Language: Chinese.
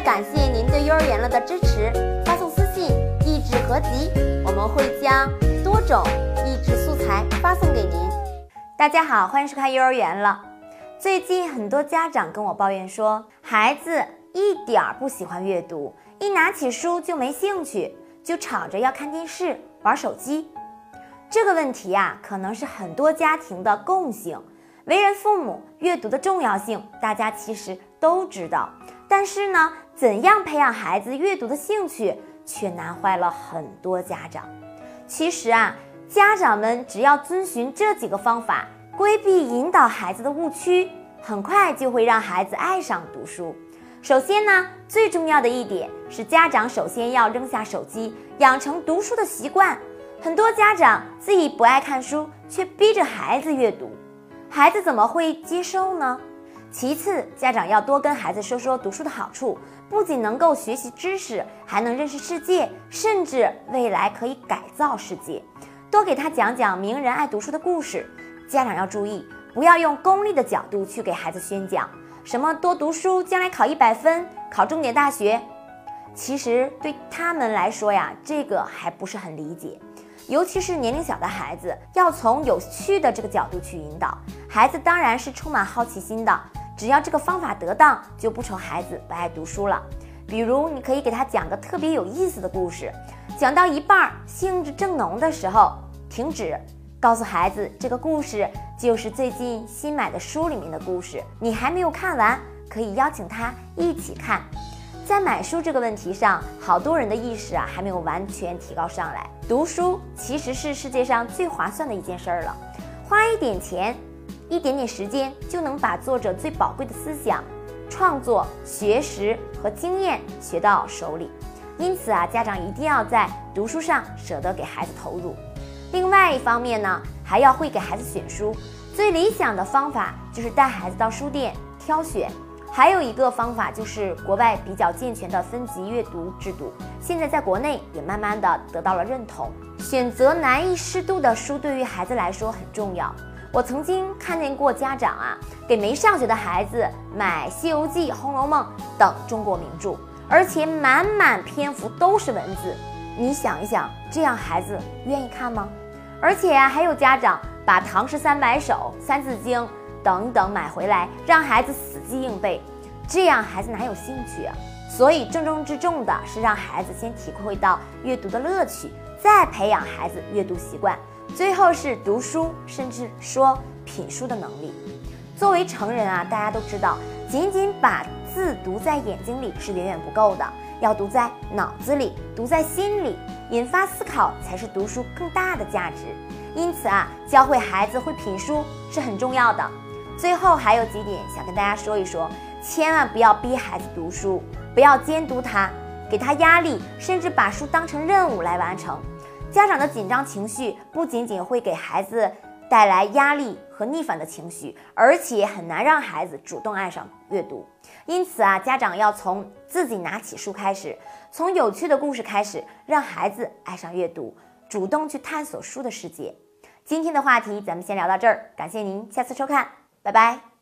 感谢您对幼儿园了的支持，发送私信“益智合集”，我们会将多种益智素材发送给您。大家好，欢迎收看幼儿园了。最近很多家长跟我抱怨说，孩子一点儿不喜欢阅读，一拿起书就没兴趣，就吵着要看电视、玩手机。这个问题呀，可能是很多家庭的共性。为人父母，阅读的重要性，大家其实都知道。但是呢，怎样培养孩子阅读的兴趣，却难坏了很多家长。其实啊，家长们只要遵循这几个方法，规避引导孩子的误区，很快就会让孩子爱上读书。首先呢，最重要的一点是，家长首先要扔下手机，养成读书的习惯。很多家长自己不爱看书，却逼着孩子阅读。孩子怎么会接受呢？其次，家长要多跟孩子说说读书的好处，不仅能够学习知识，还能认识世界，甚至未来可以改造世界。多给他讲讲名人爱读书的故事。家长要注意，不要用功利的角度去给孩子宣讲什么多读书，将来考一百分，考重点大学。其实对他们来说呀，这个还不是很理解。尤其是年龄小的孩子，要从有趣的这个角度去引导孩子，当然是充满好奇心的。只要这个方法得当，就不愁孩子不爱读书了。比如，你可以给他讲个特别有意思的故事，讲到一半兴致正浓的时候停止，告诉孩子这个故事就是最近新买的书里面的故事，你还没有看完，可以邀请他一起看。在买书这个问题上，好多人的意识啊还没有完全提高上来。读书其实是世界上最划算的一件事儿了，花一点钱，一点点时间，就能把作者最宝贵的思想、创作、学识和经验学到手里。因此啊，家长一定要在读书上舍得给孩子投入。另外一方面呢，还要会给孩子选书。最理想的方法就是带孩子到书店挑选。还有一个方法就是国外比较健全的分级阅读制度，现在在国内也慢慢的得到了认同。选择难易适度的书对于孩子来说很重要。我曾经看见过家长啊，给没上学的孩子买《西游记》《红楼梦》等中国名著，而且满满篇幅都是文字。你想一想，这样孩子愿意看吗？而且啊，还有家长把《唐诗三百首》《三字经》。等等，买回来让孩子死记硬背，这样孩子哪有兴趣啊？所以重中之重的是让孩子先体会到阅读的乐趣，再培养孩子阅读习惯，最后是读书，甚至说品书的能力。作为成人啊，大家都知道，仅仅把字读在眼睛里是远远不够的，要读在脑子里，读在心里，引发思考才是读书更大的价值。因此啊，教会孩子会品书是很重要的。最后还有几点想跟大家说一说，千万不要逼孩子读书，不要监督他，给他压力，甚至把书当成任务来完成。家长的紧张情绪不仅仅会给孩子带来压力和逆反的情绪，而且很难让孩子主动爱上阅读。因此啊，家长要从自己拿起书开始，从有趣的故事开始，让孩子爱上阅读，主动去探索书的世界。今天的话题咱们先聊到这儿，感谢您，下次收看。拜拜。